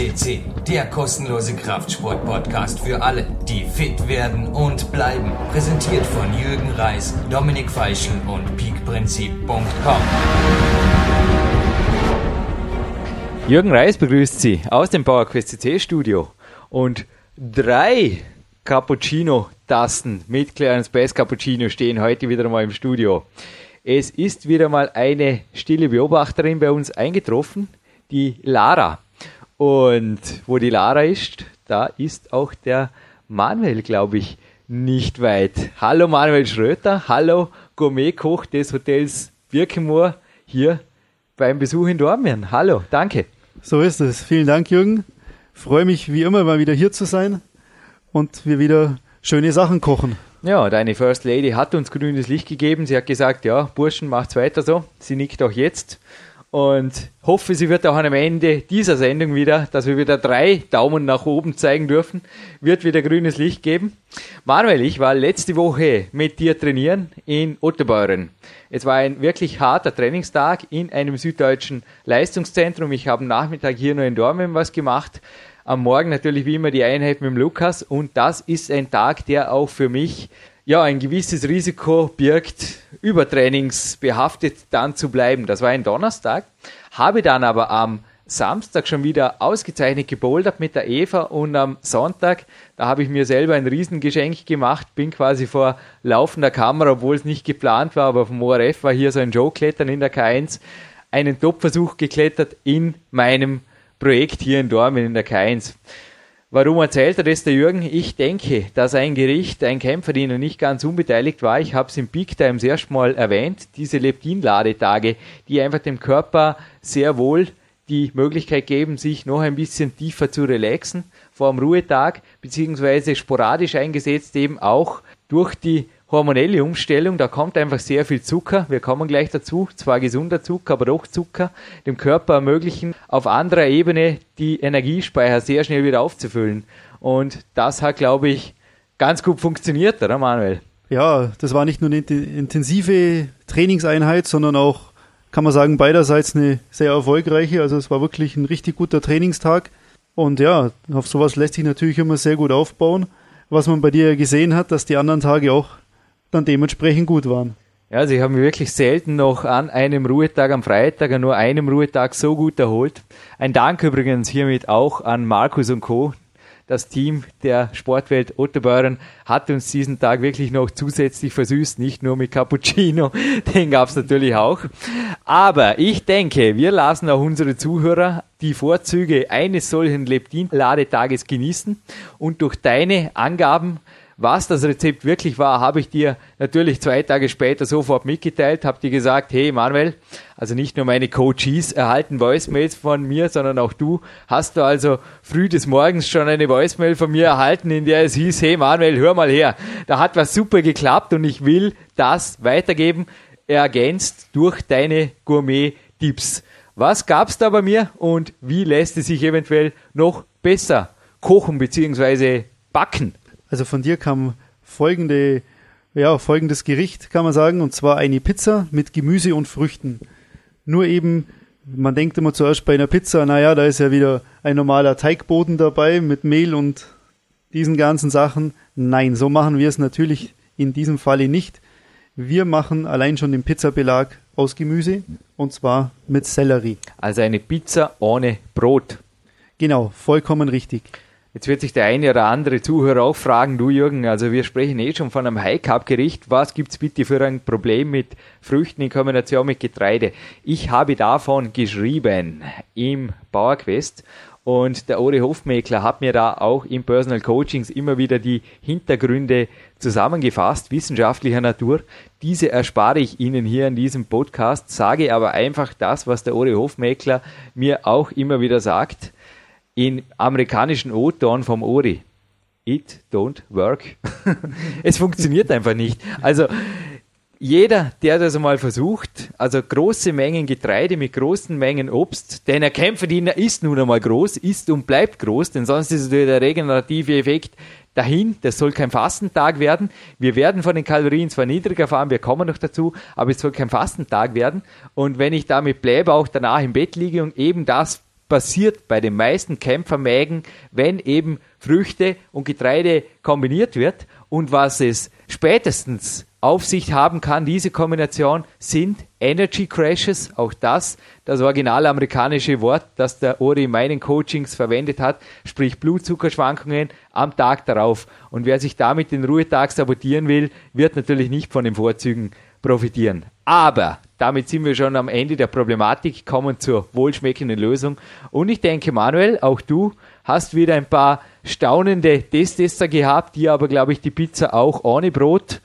FCC, der kostenlose Kraftsport-Podcast für alle, die fit werden und bleiben. Präsentiert von Jürgen Reis, Dominik Feischl und peakprinzip.com. Jürgen Reis begrüßt Sie aus dem PowerQuest CC Studio und drei Cappuccino-Tasten mit Clarence Bass Cappuccino stehen heute wieder mal im Studio. Es ist wieder mal eine stille Beobachterin bei uns eingetroffen, die Lara. Und wo die Lara ist, da ist auch der Manuel, glaube ich, nicht weit. Hallo Manuel Schröter, hallo Gourmetkoch des Hotels Birkenmoor hier beim Besuch in Dormien. Hallo, danke. So ist es. Vielen Dank, Jürgen. Freue mich wie immer mal wieder hier zu sein und wir wieder schöne Sachen kochen. Ja, deine First Lady hat uns grünes Licht gegeben. Sie hat gesagt, ja, Burschen, macht's weiter so. Sie nickt auch jetzt. Und hoffe, sie wird auch am Ende dieser Sendung wieder, dass wir wieder drei Daumen nach oben zeigen dürfen, wird wieder grünes Licht geben. Manuel, ich war letzte Woche mit dir trainieren in Ottebeuren. Es war ein wirklich harter Trainingstag in einem süddeutschen Leistungszentrum. Ich habe am Nachmittag hier nur in Dormen was gemacht. Am Morgen natürlich wie immer die Einheit mit dem Lukas. Und das ist ein Tag, der auch für mich ja, ein gewisses Risiko birgt, übertrainingsbehaftet dann zu bleiben. Das war ein Donnerstag, habe dann aber am Samstag schon wieder ausgezeichnet gebouldert mit der Eva und am Sonntag, da habe ich mir selber ein Riesengeschenk gemacht, bin quasi vor laufender Kamera, obwohl es nicht geplant war, aber vom ORF war hier so ein Joe-Klettern in der K1, einen Top-Versuch geklettert in meinem Projekt hier in Dormen in der K1. Warum erzählt er das der Jürgen? Ich denke, dass ein Gericht, ein Kämpferdiener nicht ganz unbeteiligt war. Ich habe es im Peak Times erst mal erwähnt, diese Leptin-Ladetage, die einfach dem Körper sehr wohl die Möglichkeit geben, sich noch ein bisschen tiefer zu relaxen vor dem Ruhetag, beziehungsweise sporadisch eingesetzt eben auch durch die hormonelle Umstellung, da kommt einfach sehr viel Zucker. Wir kommen gleich dazu. Zwar gesunder Zucker, aber doch Zucker. Dem Körper ermöglichen, auf anderer Ebene die Energiespeicher sehr schnell wieder aufzufüllen. Und das hat, glaube ich, ganz gut funktioniert, oder Manuel? Ja, das war nicht nur eine intensive Trainingseinheit, sondern auch, kann man sagen, beiderseits eine sehr erfolgreiche. Also es war wirklich ein richtig guter Trainingstag. Und ja, auf sowas lässt sich natürlich immer sehr gut aufbauen. Was man bei dir gesehen hat, dass die anderen Tage auch dann dementsprechend gut waren. Ja, also ich habe mich wirklich selten noch an einem Ruhetag am Freitag, an nur einem Ruhetag so gut erholt. Ein Dank übrigens hiermit auch an Markus und Co. Das Team der Sportwelt Ottobeuren hat uns diesen Tag wirklich noch zusätzlich versüßt, nicht nur mit Cappuccino, den gab es natürlich auch. Aber ich denke, wir lassen auch unsere Zuhörer die Vorzüge eines solchen Leptin-Ladetages genießen und durch deine Angaben was das Rezept wirklich war, habe ich dir natürlich zwei Tage später sofort mitgeteilt, habe dir gesagt, hey Manuel, also nicht nur meine Coaches erhalten Voicemails von mir, sondern auch du hast du also früh des Morgens schon eine Voicemail von mir erhalten, in der es hieß, hey Manuel, hör mal her, da hat was super geklappt und ich will das weitergeben, ergänzt durch deine Gourmet-Tipps. Was gab's da bei mir und wie lässt es sich eventuell noch besser kochen bzw. backen? Also von dir kam folgende, ja, folgendes Gericht, kann man sagen, und zwar eine Pizza mit Gemüse und Früchten. Nur eben, man denkt immer zuerst bei einer Pizza, naja, da ist ja wieder ein normaler Teigboden dabei mit Mehl und diesen ganzen Sachen. Nein, so machen wir es natürlich in diesem Falle nicht. Wir machen allein schon den Pizzabelag aus Gemüse und zwar mit Sellerie. Also eine Pizza ohne Brot. Genau, vollkommen richtig. Jetzt wird sich der eine oder andere Zuhörer auch fragen, du Jürgen, also wir sprechen eh schon von einem High-Carb-Gericht. Was gibt's bitte für ein Problem mit Früchten in Kombination mit Getreide? Ich habe davon geschrieben im Bauerquest und der Ori Hofmeckler hat mir da auch im Personal Coachings immer wieder die Hintergründe zusammengefasst, wissenschaftlicher Natur. Diese erspare ich Ihnen hier in diesem Podcast, sage aber einfach das, was der Ori Hofmeckler mir auch immer wieder sagt in amerikanischen O-Ton vom Ori. It don't work. es funktioniert einfach nicht. Also jeder, der das einmal versucht, also große Mengen Getreide mit großen Mengen Obst, denn der Kämpferdiener ist nun einmal groß, ist und bleibt groß, denn sonst ist der regenerative Effekt dahin. Das soll kein Fastentag werden. Wir werden von den Kalorien zwar niedriger fahren, wir kommen noch dazu, aber es soll kein Fastentag werden. Und wenn ich damit bleibe, auch danach im Bett liege und eben das passiert bei den meisten Kämpfermägen, wenn eben Früchte und Getreide kombiniert wird. Und was es spätestens auf sich haben kann, diese Kombination, sind Energy Crashes. Auch das, das original amerikanische Wort, das der Ori in meinen Coachings verwendet hat, sprich Blutzuckerschwankungen am Tag darauf. Und wer sich damit den Ruhetag sabotieren will, wird natürlich nicht von den Vorzügen profitieren. Aber damit sind wir schon am Ende der Problematik, kommen zur wohlschmeckenden Lösung. Und ich denke, Manuel, auch du hast wieder ein paar staunende Testtester gehabt, die aber, glaube ich, die Pizza auch ohne Brot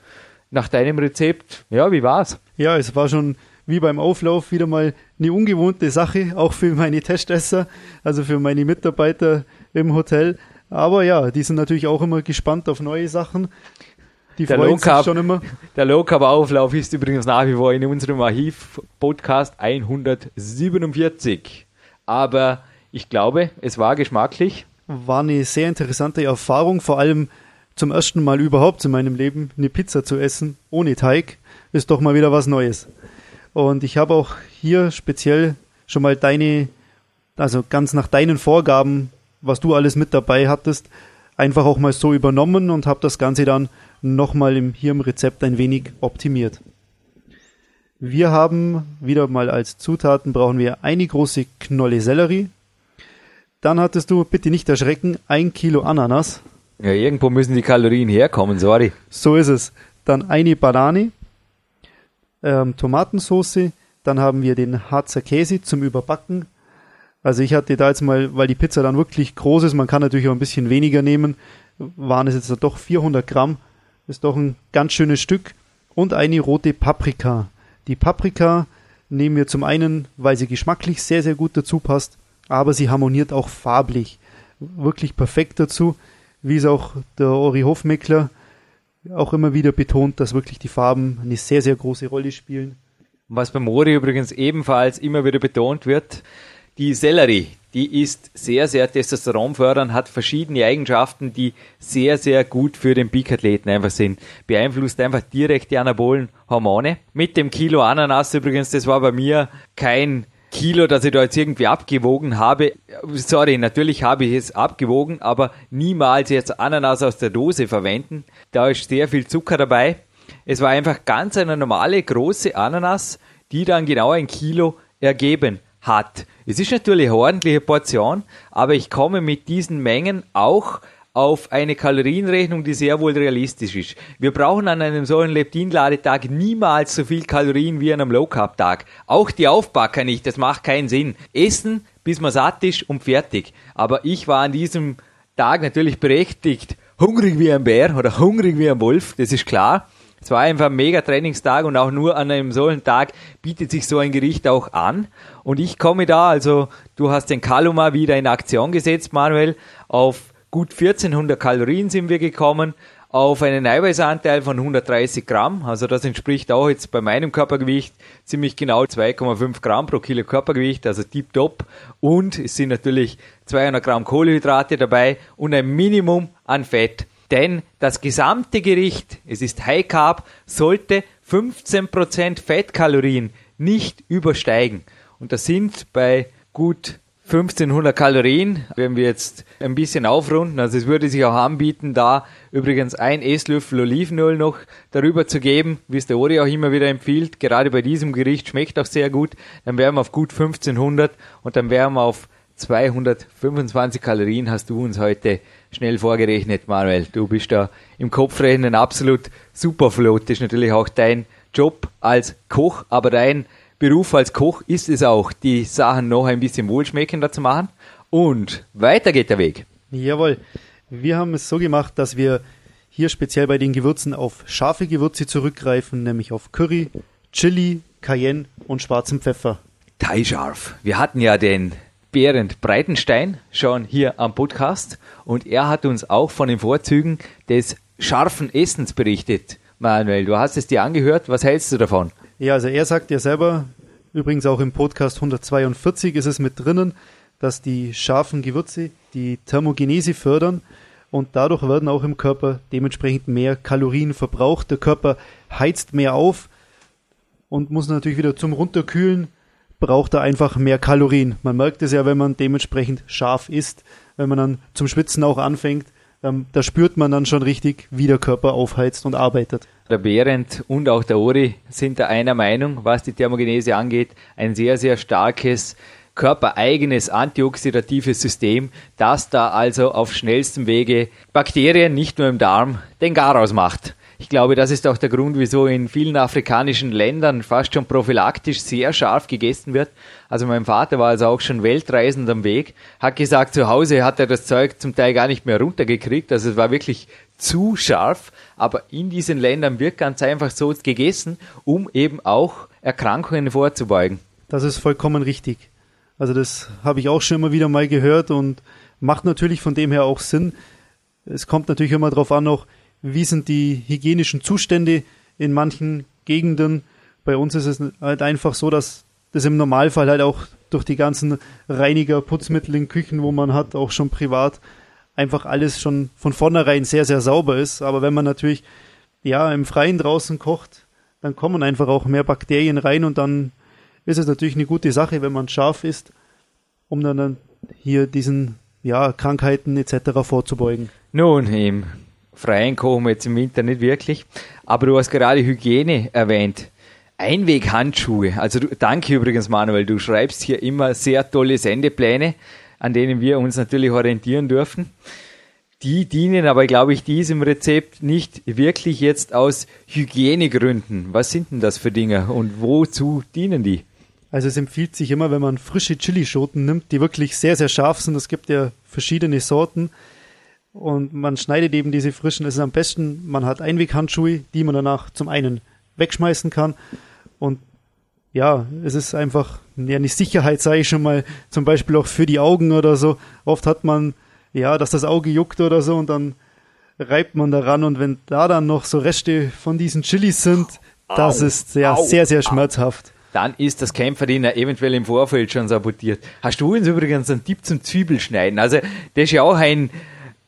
nach deinem Rezept. Ja, wie war's? Ja, es war schon wie beim Auflauf wieder mal eine ungewohnte Sache, auch für meine Testesser, also für meine Mitarbeiter im Hotel. Aber ja, die sind natürlich auch immer gespannt auf neue Sachen. Die der freuen sich schon immer. Der Low Carb Auflauf ist übrigens nach wie vor in unserem Archiv Podcast 147. Aber ich glaube, es war geschmacklich. War eine sehr interessante Erfahrung, vor allem zum ersten Mal überhaupt in meinem Leben eine Pizza zu essen ohne Teig, ist doch mal wieder was Neues. Und ich habe auch hier speziell schon mal deine, also ganz nach deinen Vorgaben, was du alles mit dabei hattest, einfach auch mal so übernommen und habe das Ganze dann nochmal im, hier im Rezept ein wenig optimiert. Wir haben wieder mal als Zutaten brauchen wir eine große Knolle Sellerie. Dann hattest du, bitte nicht erschrecken, ein Kilo Ananas. Ja, irgendwo müssen die Kalorien herkommen, sorry. So ist es. Dann eine Banane, ähm, Tomatensauce, dann haben wir den Harzer Käse zum Überbacken. Also ich hatte da jetzt mal, weil die Pizza dann wirklich groß ist, man kann natürlich auch ein bisschen weniger nehmen, waren es jetzt doch 400 Gramm, ist doch ein ganz schönes Stück. Und eine rote Paprika. Die Paprika nehmen wir zum einen, weil sie geschmacklich sehr, sehr gut dazu passt, aber sie harmoniert auch farblich wirklich perfekt dazu wie es auch der Ori Hofmeckler auch immer wieder betont, dass wirklich die Farben eine sehr, sehr große Rolle spielen. Was beim Ori übrigens ebenfalls immer wieder betont wird, die Sellerie, die ist sehr, sehr testosteronfördernd, hat verschiedene Eigenschaften, die sehr, sehr gut für den Peak-Athleten einfach sind. Beeinflusst einfach direkt die anabolen Hormone. Mit dem Kilo Ananas übrigens, das war bei mir kein Kilo, das ich da jetzt irgendwie abgewogen habe. Sorry, natürlich habe ich es abgewogen, aber niemals jetzt Ananas aus der Dose verwenden. Da ist sehr viel Zucker dabei. Es war einfach ganz eine normale große Ananas, die dann genau ein Kilo ergeben hat. Es ist natürlich eine ordentliche Portion, aber ich komme mit diesen Mengen auch auf eine Kalorienrechnung, die sehr wohl realistisch ist. Wir brauchen an einem solchen Leptinladetag niemals so viel Kalorien wie an einem Low Carb Tag. Auch die Aufbacker nicht, das macht keinen Sinn. Essen, bis man satt ist und fertig. Aber ich war an diesem Tag natürlich berechtigt, hungrig wie ein Bär oder hungrig wie ein Wolf, das ist klar. Es war einfach ein mega Trainingstag und auch nur an einem solchen Tag bietet sich so ein Gericht auch an. Und ich komme da, also du hast den Kaluma wieder in Aktion gesetzt, Manuel, auf gut 1400 Kalorien sind wir gekommen auf einen Eiweißanteil von 130 Gramm. Also das entspricht auch jetzt bei meinem Körpergewicht ziemlich genau 2,5 Gramm pro Kilo Körpergewicht, also tiptop. Und es sind natürlich 200 Gramm Kohlenhydrate dabei und ein Minimum an Fett. Denn das gesamte Gericht, es ist High Carb, sollte 15% Fettkalorien nicht übersteigen. Und das sind bei gut 1500 Kalorien, wenn wir jetzt ein bisschen aufrunden, also es würde sich auch anbieten, da übrigens ein Esslöffel Olivenöl noch darüber zu geben, wie es der Ori auch immer wieder empfiehlt, gerade bei diesem Gericht schmeckt auch sehr gut, dann wären wir auf gut 1500 und dann wären wir auf 225 Kalorien. Hast du uns heute schnell vorgerechnet, Manuel. Du bist da im Kopfrechnen absolut super flott. Das ist natürlich auch dein Job als Koch, aber dein Beruf als Koch ist es auch, die Sachen noch ein bisschen wohlschmeckender zu machen. Und weiter geht der Weg. Jawohl. Wir haben es so gemacht, dass wir hier speziell bei den Gewürzen auf scharfe Gewürze zurückgreifen, nämlich auf Curry, Chili, Cayenne und schwarzen Pfeffer. Thai scharf. Wir hatten ja den Berend Breitenstein schon hier am Podcast und er hat uns auch von den Vorzügen des scharfen Essens berichtet. Manuel, du hast es dir angehört. Was hältst du davon? Ja, also er sagt ja selber, übrigens auch im Podcast 142 ist es mit drinnen, dass die scharfen Gewürze die Thermogenese fördern und dadurch werden auch im Körper dementsprechend mehr Kalorien verbraucht. Der Körper heizt mehr auf und muss natürlich wieder zum Runterkühlen braucht er einfach mehr Kalorien. Man merkt es ja, wenn man dementsprechend scharf isst, wenn man dann zum Schwitzen auch anfängt, ähm, da spürt man dann schon richtig, wie der Körper aufheizt und arbeitet. Der Behrendt und auch der Ori sind da einer Meinung, was die Thermogenese angeht. Ein sehr, sehr starkes körpereigenes antioxidatives System, das da also auf schnellstem Wege Bakterien nicht nur im Darm den Garaus macht. Ich glaube, das ist auch der Grund, wieso in vielen afrikanischen Ländern fast schon prophylaktisch sehr scharf gegessen wird. Also mein Vater war also auch schon weltreisend am Weg, hat gesagt, zu Hause hat er das Zeug zum Teil gar nicht mehr runtergekriegt. Also es war wirklich zu scharf. Aber in diesen Ländern wird ganz einfach so gegessen, um eben auch Erkrankungen vorzubeugen. Das ist vollkommen richtig. Also das habe ich auch schon immer wieder mal gehört und macht natürlich von dem her auch Sinn. Es kommt natürlich immer darauf an, auch wie sind die hygienischen Zustände in manchen Gegenden. Bei uns ist es halt einfach so, dass das im Normalfall halt auch durch die ganzen Reiniger, Putzmittel in Küchen, wo man hat, auch schon privat, einfach alles schon von vornherein sehr, sehr sauber ist. Aber wenn man natürlich ja im Freien draußen kocht, dann kommen einfach auch mehr Bakterien rein und dann ist es natürlich eine gute Sache, wenn man scharf ist, um dann hier diesen ja, Krankheiten etc. vorzubeugen. Nun, im Freien kochen jetzt im Winter nicht wirklich. Aber du hast gerade Hygiene erwähnt. Einweghandschuhe. Also du, danke übrigens, Manuel. Du schreibst hier immer sehr tolle Sendepläne, an denen wir uns natürlich orientieren dürfen. Die dienen aber, glaube ich, diesem Rezept nicht wirklich jetzt aus Hygienegründen. Was sind denn das für Dinge und wozu dienen die? Also es empfiehlt sich immer, wenn man frische Chilischoten nimmt, die wirklich sehr, sehr scharf sind. Es gibt ja verschiedene Sorten und man schneidet eben diese frischen. Es ist am besten, man hat Einweghandschuhe, die man danach zum einen wegschmeißen kann und ja, es ist einfach ja, eine Sicherheit, sage ich schon mal, zum Beispiel auch für die Augen oder so. Oft hat man ja, dass das Auge juckt oder so und dann reibt man daran und wenn da dann noch so Reste von diesen Chilis sind, das au, ist ja au, sehr, sehr schmerzhaft. Dann ist das Kämpferdiener eventuell im Vorfeld schon sabotiert. Hast du uns übrigens einen Tipp zum Zwiebelschneiden? Also, das ist ja auch ein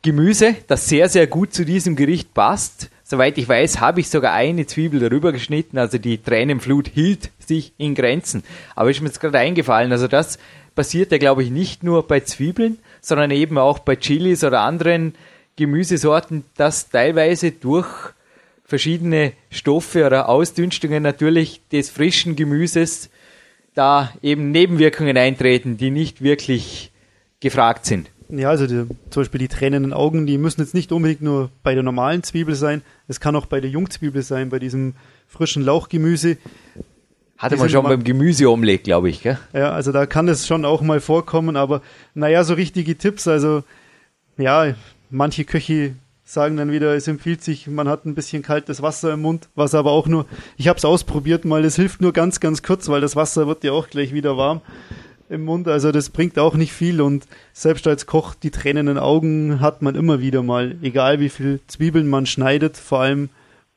Gemüse, das sehr, sehr gut zu diesem Gericht passt. Soweit ich weiß, habe ich sogar eine Zwiebel darüber geschnitten, also die Tränenflut hielt sich in Grenzen. Aber ist mir jetzt gerade eingefallen, also das passiert ja, glaube ich, nicht nur bei Zwiebeln, sondern eben auch bei Chilis oder anderen Gemüsesorten, dass teilweise durch verschiedene Stoffe oder Ausdünstungen natürlich des frischen Gemüses da eben Nebenwirkungen eintreten, die nicht wirklich gefragt sind. Ja, also die, zum Beispiel die tränenden Augen, die müssen jetzt nicht unbedingt nur bei der normalen Zwiebel sein, es kann auch bei der Jungzwiebel sein, bei diesem frischen Lauchgemüse. Hatte man schon beim Gemüseomelett, glaube ich, gell? Ja, also da kann es schon auch mal vorkommen, aber naja, so richtige Tipps, also ja, manche Köche sagen dann wieder, es empfiehlt sich, man hat ein bisschen kaltes Wasser im Mund, was aber auch nur, ich habe es ausprobiert mal, es hilft nur ganz, ganz kurz, weil das Wasser wird ja auch gleich wieder warm im Mund. Also das bringt auch nicht viel und selbst als Koch die tränenden Augen hat man immer wieder mal, egal wie viel Zwiebeln man schneidet. Vor allem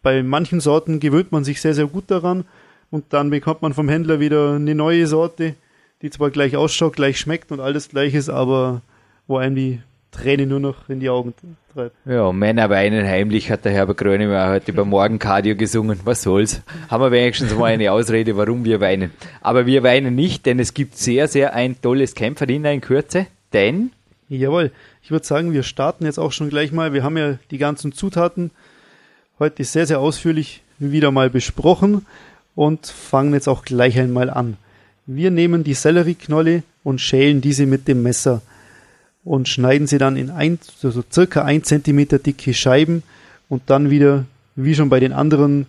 bei manchen Sorten gewöhnt man sich sehr, sehr gut daran und dann bekommt man vom Händler wieder eine neue Sorte, die zwar gleich ausschaut, gleich schmeckt und alles gleich ist, aber wo einem die Tränen nur noch in die Augen treibt. Ja, Männer weinen heimlich, hat der Herbert Grönemeyer heute beim Morgenkardio gesungen. Was soll's? Haben wir wenigstens mal eine Ausrede, warum wir weinen. Aber wir weinen nicht, denn es gibt sehr, sehr ein tolles Kämpferdiener in Kürze, denn... Jawohl, ich würde sagen, wir starten jetzt auch schon gleich mal. Wir haben ja die ganzen Zutaten heute sehr, sehr ausführlich wieder mal besprochen und fangen jetzt auch gleich einmal an. Wir nehmen die Sellerieknolle und schälen diese mit dem Messer und schneiden sie dann in ein, so circa ein Zentimeter dicke Scheiben und dann wieder, wie schon bei den anderen,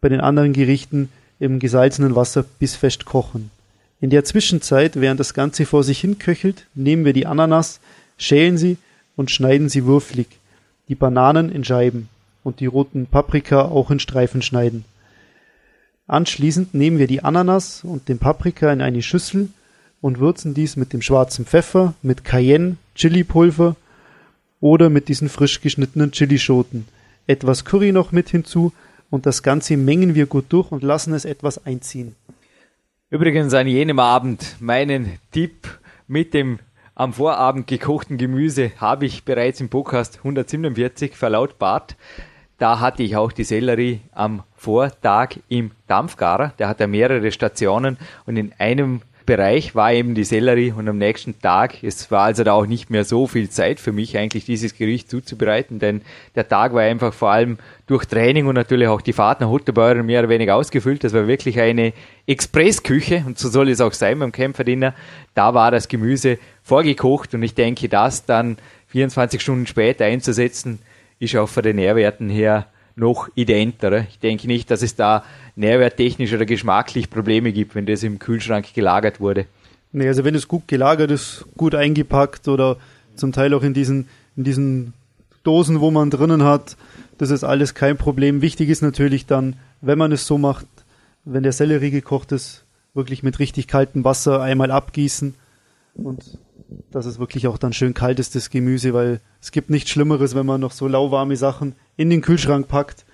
bei den anderen Gerichten, im gesalzenen Wasser bis fest kochen. In der Zwischenzeit, während das Ganze vor sich hin köchelt, nehmen wir die Ananas, schälen sie und schneiden sie würfelig, die Bananen in Scheiben und die roten Paprika auch in Streifen schneiden. Anschließend nehmen wir die Ananas und den Paprika in eine Schüssel und würzen dies mit dem schwarzen Pfeffer, mit Cayenne, Chilipulver oder mit diesen frisch geschnittenen Chilischoten. Etwas Curry noch mit hinzu und das Ganze mengen wir gut durch und lassen es etwas einziehen. Übrigens an jenem Abend meinen Tipp mit dem am Vorabend gekochten Gemüse habe ich bereits im Podcast 147 verlautbart. Da hatte ich auch die Sellerie am Vortag im Dampfgarer. Der hat ja mehrere Stationen und in einem Bereich war eben die Sellerie und am nächsten Tag, es war also da auch nicht mehr so viel Zeit für mich eigentlich dieses Gericht zuzubereiten, denn der Tag war einfach vor allem durch Training und natürlich auch die Fahrt nach Huttebeuren mehr oder weniger ausgefüllt. Das war wirklich eine Expressküche und so soll es auch sein beim Kämpferdiener. Da war das Gemüse vorgekocht und ich denke, das dann 24 Stunden später einzusetzen, ist auch von den Nährwerten her noch identer. Ich denke nicht, dass es da nährwerttechnisch oder geschmacklich Probleme gibt, wenn das im Kühlschrank gelagert wurde. Nee, also wenn es gut gelagert ist, gut eingepackt oder zum Teil auch in diesen, in diesen Dosen, wo man drinnen hat, das ist alles kein Problem. Wichtig ist natürlich dann, wenn man es so macht, wenn der Sellerie gekocht ist, wirklich mit richtig kaltem Wasser einmal abgießen und dass es wirklich auch dann schön kalt ist, das Gemüse, weil es gibt nichts Schlimmeres, wenn man noch so lauwarme Sachen in den Kühlschrank packt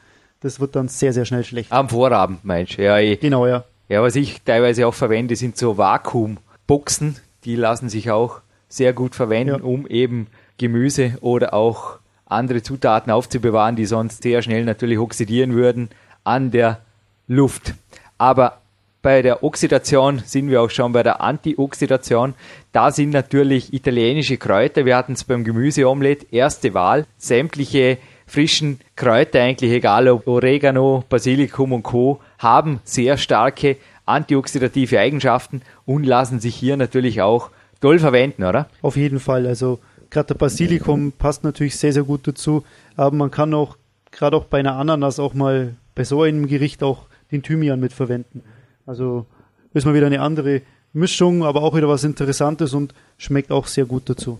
das wird dann sehr, sehr schnell schlecht. Am Vorabend meinst du? Ja, ich, genau, ja. Ja, was ich teilweise auch verwende, sind so Vakuumboxen. Die lassen sich auch sehr gut verwenden, ja. um eben Gemüse oder auch andere Zutaten aufzubewahren, die sonst sehr schnell natürlich oxidieren würden an der Luft. Aber bei der Oxidation sind wir auch schon bei der Antioxidation. Da sind natürlich italienische Kräuter. Wir hatten es beim Gemüseomelett, erste Wahl. Sämtliche frischen Kräuter eigentlich, egal ob Oregano, Basilikum und Co., haben sehr starke antioxidative Eigenschaften und lassen sich hier natürlich auch toll verwenden, oder? Auf jeden Fall. Also gerade der Basilikum passt natürlich sehr, sehr gut dazu. Aber man kann auch, gerade auch bei einer Ananas auch mal bei so einem Gericht auch den Thymian mitverwenden. Also ist mal wieder eine andere Mischung, aber auch wieder was Interessantes und schmeckt auch sehr gut dazu.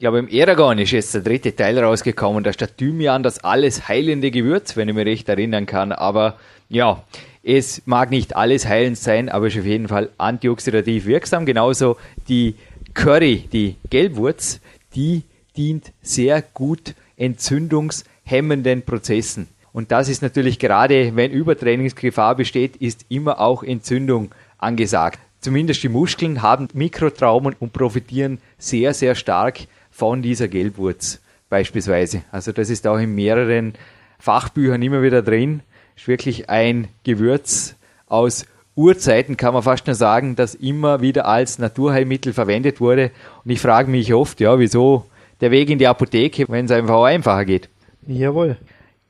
Ich glaube, im Eragon ist jetzt der dritte Teil rausgekommen, da steht Thymian das alles heilende Gewürz, wenn ich mich recht erinnern kann. Aber ja, es mag nicht alles heilend sein, aber ist auf jeden Fall antioxidativ wirksam. Genauso die Curry, die Gelbwurz, die dient sehr gut entzündungshemmenden Prozessen. Und das ist natürlich gerade, wenn Übertrainingsgefahr besteht, ist immer auch Entzündung angesagt. Zumindest die Muskeln haben Mikrotraumen und profitieren sehr, sehr stark von dieser Gelbwurz beispielsweise. Also das ist auch in mehreren Fachbüchern immer wieder drin. Ist wirklich ein Gewürz aus Urzeiten, kann man fast nur sagen, das immer wieder als Naturheilmittel verwendet wurde. Und ich frage mich oft, ja, wieso der Weg in die Apotheke, wenn es einfach einfacher geht. Jawohl.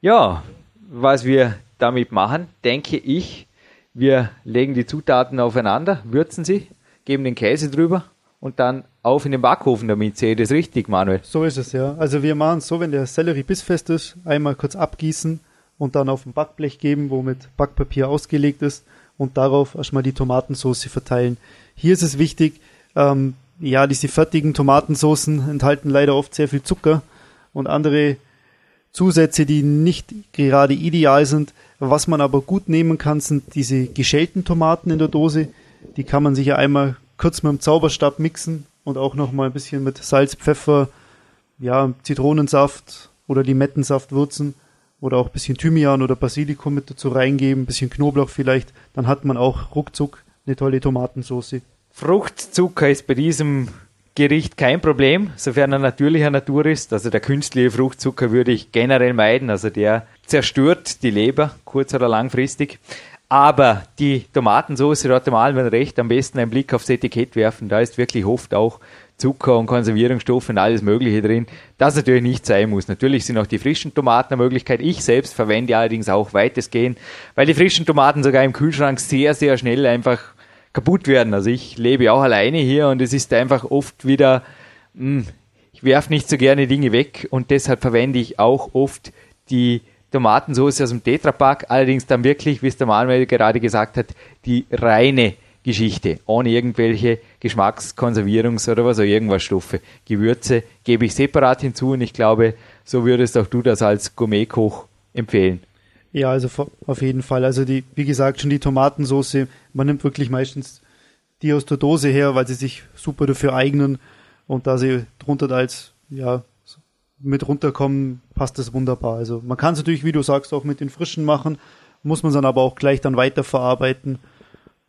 Ja, was wir damit machen, denke ich, wir legen die Zutaten aufeinander, würzen sie, geben den Käse drüber und dann auf in den Backofen damit. Sehe ich das richtig, Manuel? So ist es, ja. Also wir machen es so, wenn der Sellerie bissfest ist, einmal kurz abgießen und dann auf ein Backblech geben, wo mit Backpapier ausgelegt ist und darauf erstmal die Tomatensauce verteilen. Hier ist es wichtig, ähm, ja, diese fertigen Tomatensoßen enthalten leider oft sehr viel Zucker und andere Zusätze, die nicht gerade ideal sind. Was man aber gut nehmen kann, sind diese geschälten Tomaten in der Dose. Die kann man sich ja einmal kurz mit dem Zauberstab mixen und auch noch mal ein bisschen mit Salz, Pfeffer, ja, Zitronensaft oder Limettensaft würzen oder auch ein bisschen Thymian oder Basilikum mit dazu reingeben, ein bisschen Knoblauch vielleicht, dann hat man auch ruckzuck eine tolle Tomatensauce. Fruchtzucker ist bei diesem Gericht kein Problem, sofern er natürlicher Natur ist. Also der künstliche Fruchtzucker würde ich generell meiden, also der zerstört die Leber, kurz- oder langfristig. Aber die Tomatensauce, hat der Malmann recht, am besten einen Blick aufs Etikett werfen. Da ist wirklich oft auch Zucker und Konservierungsstoffe und alles Mögliche drin. Das natürlich nicht sein muss. Natürlich sind auch die frischen Tomaten eine Möglichkeit. Ich selbst verwende allerdings auch weitestgehend, weil die frischen Tomaten sogar im Kühlschrank sehr, sehr schnell einfach kaputt werden. Also ich lebe auch alleine hier und es ist einfach oft wieder, mh, hm, ich werfe nicht so gerne Dinge weg und deshalb verwende ich auch oft die Tomatensauce aus dem Tetrapack, allerdings dann wirklich, wie es der Manuel gerade gesagt hat, die reine Geschichte, ohne irgendwelche Geschmackskonservierungs- oder was auch irgendwas Stoffe. Gewürze gebe ich separat hinzu und ich glaube, so würdest auch du das als Gourmetkoch empfehlen. Ja, also auf jeden Fall. Also die, wie gesagt, schon die Tomatensauce, man nimmt wirklich meistens die aus der Dose her, weil sie sich super dafür eignen und da sie drunter als ja, mit runterkommen, passt das wunderbar. Also man kann es natürlich, wie du sagst, auch mit den frischen machen, muss man dann aber auch gleich dann weiterverarbeiten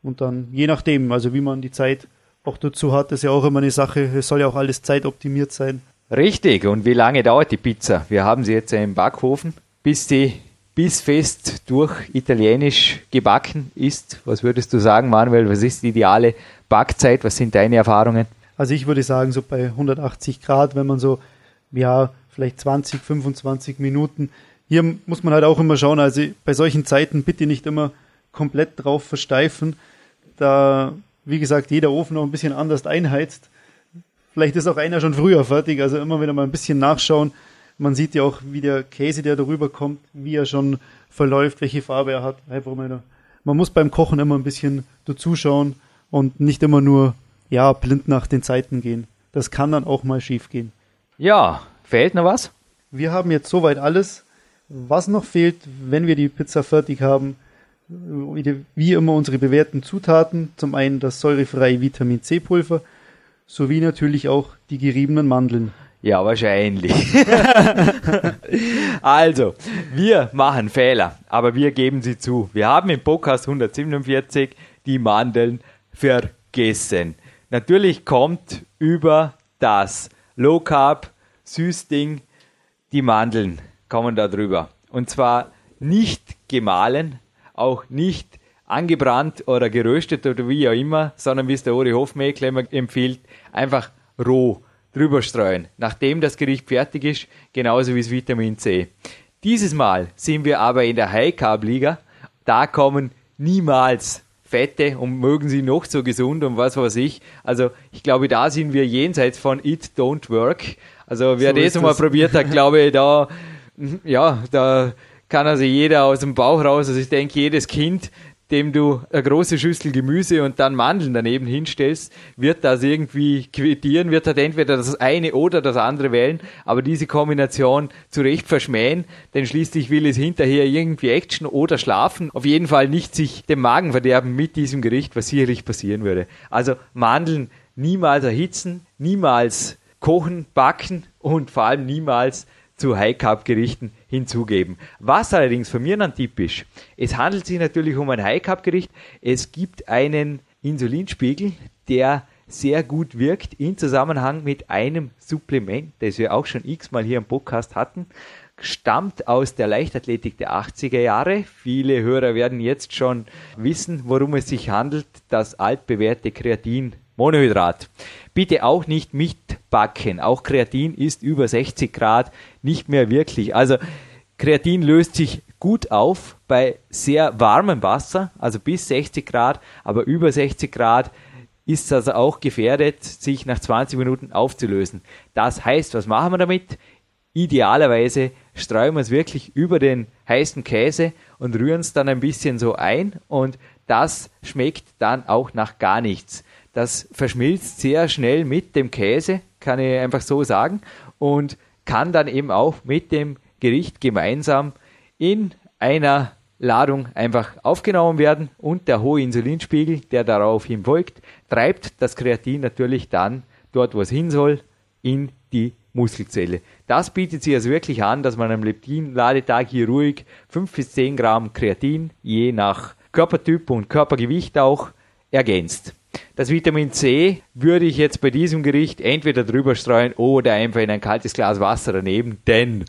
und dann je nachdem, also wie man die Zeit auch dazu hat, ist ja auch immer eine Sache. Es soll ja auch alles zeitoptimiert sein. Richtig. Und wie lange dauert die Pizza? Wir haben sie jetzt im Backofen. bis sie bissfest durch italienisch gebacken ist. Was würdest du sagen, Manuel? Was ist die ideale Backzeit? Was sind deine Erfahrungen? Also ich würde sagen, so bei 180 Grad, wenn man so, ja, vielleicht 20, 25 Minuten. Hier muss man halt auch immer schauen, also bei solchen Zeiten bitte nicht immer komplett drauf versteifen, da, wie gesagt, jeder Ofen noch ein bisschen anders einheizt. Vielleicht ist auch einer schon früher fertig, also immer wieder mal ein bisschen nachschauen. Man sieht ja auch, wie der Käse, der darüber kommt, wie er schon verläuft, welche Farbe er hat. Man muss beim Kochen immer ein bisschen dazuschauen und nicht immer nur ja, blind nach den Zeiten gehen. Das kann dann auch mal schief gehen. Ja, fehlt noch was? Wir haben jetzt soweit alles. Was noch fehlt, wenn wir die Pizza fertig haben, wie immer unsere bewährten Zutaten. Zum einen das säurefreie Vitamin C Pulver sowie natürlich auch die geriebenen Mandeln. Ja, wahrscheinlich. also, wir machen Fehler, aber wir geben sie zu. Wir haben im Podcast 147 die Mandeln vergessen. Natürlich kommt über das Low Carb Süßding die Mandeln kommen da drüber. Und zwar nicht gemahlen, auch nicht angebrannt oder geröstet oder wie auch immer, sondern wie es der Uri Hofmeckler empfiehlt, einfach roh drüber streuen, nachdem das Gericht fertig ist, genauso wie das Vitamin C. Dieses Mal sind wir aber in der High Carb Liga. Da kommen niemals Fette und mögen sie noch so gesund und was weiß ich. Also ich glaube, da sind wir jenseits von It Don't Work. Also wer so das einmal probiert hat, glaube ich, da, ja, da kann also jeder aus dem Bauch raus. Also ich denke, jedes Kind, dem du eine große Schüssel Gemüse und dann Mandeln daneben hinstellst, wird das irgendwie quittieren, wird halt entweder das eine oder das andere wählen, aber diese Kombination zu Recht verschmähen, denn schließlich will es hinterher irgendwie Action oder schlafen, auf jeden Fall nicht sich dem Magen verderben mit diesem Gericht, was sicherlich passieren würde. Also Mandeln niemals erhitzen, niemals kochen, backen und vor allem niemals zu High-Carb-Gerichten hinzugeben. Was allerdings von mir dann typisch, es handelt sich natürlich um ein High-Carb-Gericht. Es gibt einen Insulinspiegel, der sehr gut wirkt in Zusammenhang mit einem Supplement, das wir auch schon x-mal hier im Podcast hatten, stammt aus der Leichtathletik der 80er Jahre. Viele Hörer werden jetzt schon wissen, worum es sich handelt, das altbewährte Kreatin Monohydrat. Bitte auch nicht mitbacken. Auch Kreatin ist über 60 Grad nicht mehr wirklich. Also Kreatin löst sich gut auf bei sehr warmem Wasser, also bis 60 Grad, aber über 60 Grad ist es also auch gefährdet, sich nach 20 Minuten aufzulösen. Das heißt, was machen wir damit? Idealerweise streuen wir es wirklich über den heißen Käse und rühren es dann ein bisschen so ein und das schmeckt dann auch nach gar nichts. Das verschmilzt sehr schnell mit dem Käse, kann ich einfach so sagen, und kann dann eben auch mit dem Gericht gemeinsam in einer Ladung einfach aufgenommen werden und der hohe Insulinspiegel, der daraufhin folgt, treibt das Kreatin natürlich dann dort, wo es hin soll, in die Muskelzelle. Das bietet sich also wirklich an, dass man am Leptin-Ladetag hier ruhig 5 bis 10 Gramm Kreatin, je nach Körpertyp und Körpergewicht auch, ergänzt. Das Vitamin C würde ich jetzt bei diesem Gericht entweder drüber streuen oder einfach in ein kaltes Glas Wasser daneben, denn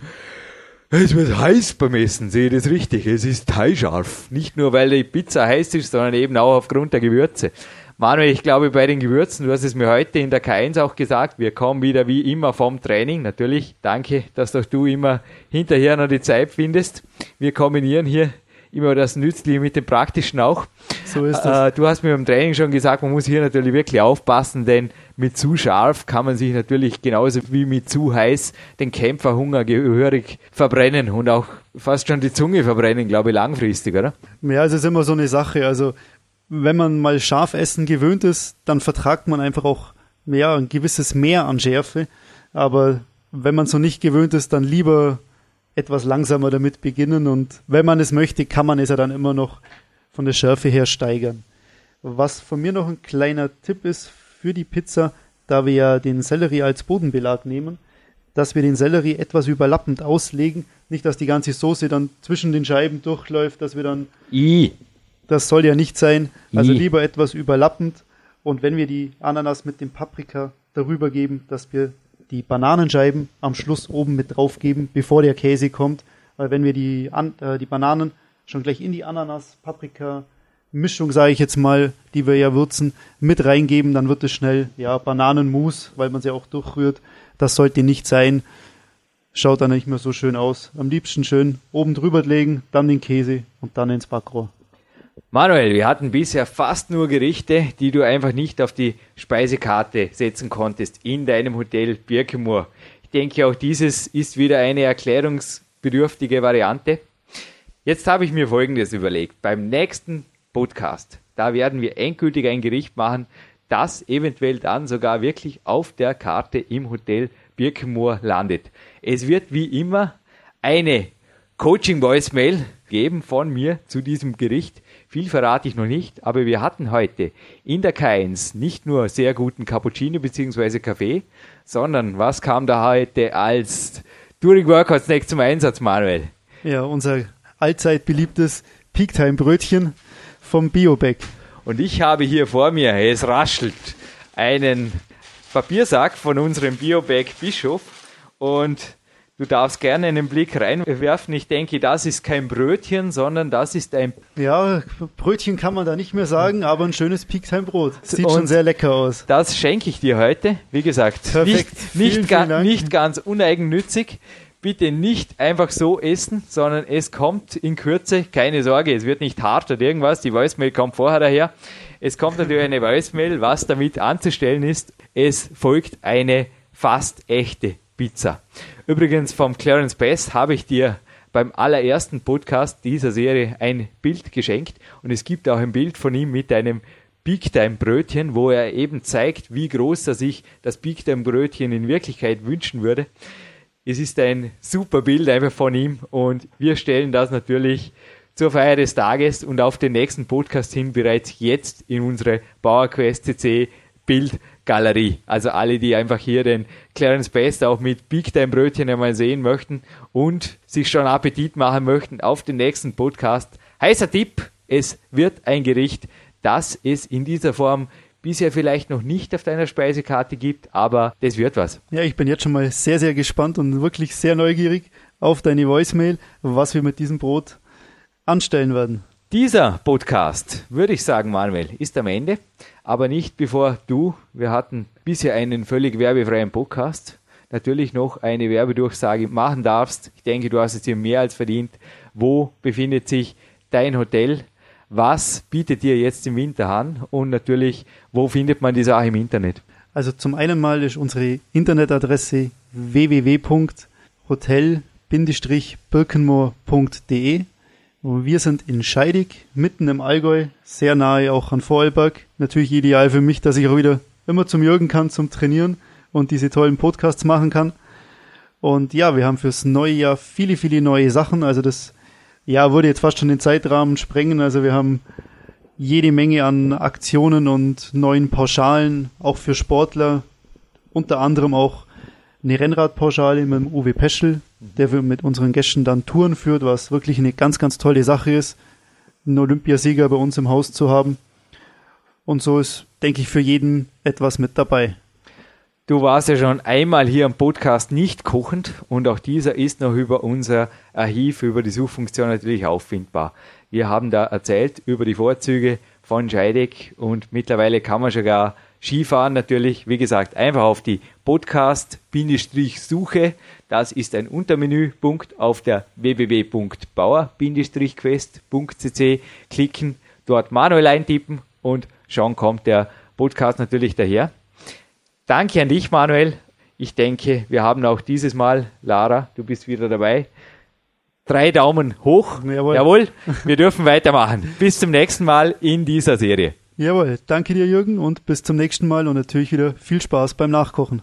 es wird heiß beim Essen, sehe ich das richtig. Es ist heißscharf. Nicht nur, weil die Pizza heiß ist, sondern eben auch aufgrund der Gewürze. Manuel, ich glaube bei den Gewürzen, du hast es mir heute in der K1 auch gesagt, wir kommen wieder wie immer vom Training. Natürlich, danke, dass doch du immer hinterher noch die Zeit findest. Wir kombinieren hier immer das Nützliche mit dem Praktischen auch. So ist das. Äh, du hast mir beim Training schon gesagt, man muss hier natürlich wirklich aufpassen, denn mit zu scharf kann man sich natürlich genauso wie mit zu heiß den Kämpferhunger gehörig verbrennen und auch fast schon die Zunge verbrennen, glaube ich, langfristig, oder? Ja, es ist immer so eine Sache. Also, wenn man mal scharf essen gewöhnt ist, dann vertragt man einfach auch ja, ein gewisses Mehr an Schärfe. Aber wenn man so nicht gewöhnt ist, dann lieber etwas langsamer damit beginnen und wenn man es möchte, kann man es ja dann immer noch von der Schärfe her steigern. Was von mir noch ein kleiner Tipp ist für die Pizza, da wir ja den Sellerie als Bodenbelag nehmen, dass wir den Sellerie etwas überlappend auslegen, nicht dass die ganze Soße dann zwischen den Scheiben durchläuft, dass wir dann I. Das soll ja nicht sein, also I. lieber etwas überlappend und wenn wir die Ananas mit dem Paprika darüber geben, dass wir die Bananenscheiben am Schluss oben mit drauf geben, bevor der Käse kommt. weil wenn wir die, An äh, die Bananen schon gleich in die Ananas, Paprika, Mischung, sage ich jetzt mal, die wir ja würzen, mit reingeben, dann wird es schnell, ja, Bananenmus, weil man sie auch durchrührt. Das sollte nicht sein. Schaut dann nicht mehr so schön aus. Am liebsten schön oben drüber legen, dann den Käse und dann ins Backrohr. Manuel, wir hatten bisher fast nur Gerichte, die du einfach nicht auf die Speisekarte setzen konntest in deinem Hotel Birkenmoor. Ich denke, auch dieses ist wieder eine erklärungsbedürftige Variante. Jetzt habe ich mir Folgendes überlegt. Beim nächsten Podcast, da werden wir endgültig ein Gericht machen, das eventuell dann sogar wirklich auf der Karte im Hotel Birkenmoor landet. Es wird wie immer eine Coaching-Voicemail geben von mir zu diesem Gericht. Viel verrate ich noch nicht, aber wir hatten heute in der K1 nicht nur sehr guten Cappuccino bzw. Kaffee, sondern was kam da heute als During Workout Snack zum Einsatz, Manuel? Ja, unser allzeit beliebtes Peaktime Brötchen vom Bioback. Und ich habe hier vor mir, es raschelt, einen Papiersack von unserem Bioback Bischof und Du darfst gerne einen Blick reinwerfen. Ich denke, das ist kein Brötchen, sondern das ist ein. Ja, Brötchen kann man da nicht mehr sagen, aber ein schönes Peaktime-Brot. Sieht Und schon sehr lecker aus. Das schenke ich dir heute. Wie gesagt, Perfekt. nicht, nicht, vielen, ga, vielen nicht ganz uneigennützig. Bitte nicht einfach so essen, sondern es kommt in Kürze, keine Sorge, es wird nicht hart oder irgendwas, die Voicemail kommt vorher daher. Es kommt natürlich eine Voicemail, was damit anzustellen ist. Es folgt eine fast echte Pizza. Übrigens vom Clarence Bass habe ich dir beim allerersten Podcast dieser Serie ein Bild geschenkt und es gibt auch ein Bild von ihm mit einem Big Time Brötchen, wo er eben zeigt, wie groß er sich das Big Time Brötchen in Wirklichkeit wünschen würde. Es ist ein super Bild einfach von ihm und wir stellen das natürlich zur Feier des Tages und auf den nächsten Podcast hin bereits jetzt in unsere PowerQuest CC Bildgalerie. Also alle, die einfach hier den Clarence Best auch mit Big Time Brötchen einmal sehen möchten und sich schon Appetit machen möchten auf den nächsten Podcast. Heißer Tipp, es wird ein Gericht, das es in dieser Form bisher vielleicht noch nicht auf deiner Speisekarte gibt, aber das wird was. Ja, ich bin jetzt schon mal sehr, sehr gespannt und wirklich sehr neugierig auf deine Voicemail, was wir mit diesem Brot anstellen werden. Dieser Podcast, würde ich sagen, Manuel, ist am Ende, aber nicht bevor du, wir hatten bisher einen völlig werbefreien Podcast, natürlich noch eine Werbedurchsage machen darfst. Ich denke, du hast es dir mehr als verdient. Wo befindet sich dein Hotel? Was bietet dir jetzt im Winter an? Und natürlich, wo findet man die Sache im Internet? Also zum einen mal ist unsere Internetadresse www.hotel-birkenmoor.de wir sind in Scheidig, mitten im Allgäu, sehr nahe auch an Vorarlberg. Natürlich ideal für mich, dass ich auch wieder immer zum Jürgen kann, zum Trainieren und diese tollen Podcasts machen kann. Und ja, wir haben fürs neue Jahr viele, viele neue Sachen. Also das Jahr würde jetzt fast schon den Zeitrahmen sprengen. Also wir haben jede Menge an Aktionen und neuen Pauschalen, auch für Sportler. Unter anderem auch eine Rennradpauschale mit dem Uwe Peschel, der wir mit unseren Gästen dann Touren führt, was wirklich eine ganz, ganz tolle Sache ist, einen Olympiasieger bei uns im Haus zu haben. Und so ist, denke ich, für jeden etwas mit dabei. Du warst ja schon einmal hier am Podcast nicht kochend und auch dieser ist noch über unser Archiv, über die Suchfunktion natürlich auffindbar. Wir haben da erzählt über die Vorzüge von Scheidegg und mittlerweile kann man schon gar Skifahren natürlich, wie gesagt, einfach auf die Podcast-Suche. Das ist ein Untermenüpunkt auf der www.bauer-quest.cc klicken, dort manuell eintippen und schon kommt der Podcast natürlich daher. Danke an dich, Manuel. Ich denke, wir haben auch dieses Mal, Lara, du bist wieder dabei. Drei Daumen hoch. Jawohl. Jawohl. Wir dürfen weitermachen. Bis zum nächsten Mal in dieser Serie. Jawohl, danke dir Jürgen und bis zum nächsten Mal und natürlich wieder viel Spaß beim Nachkochen.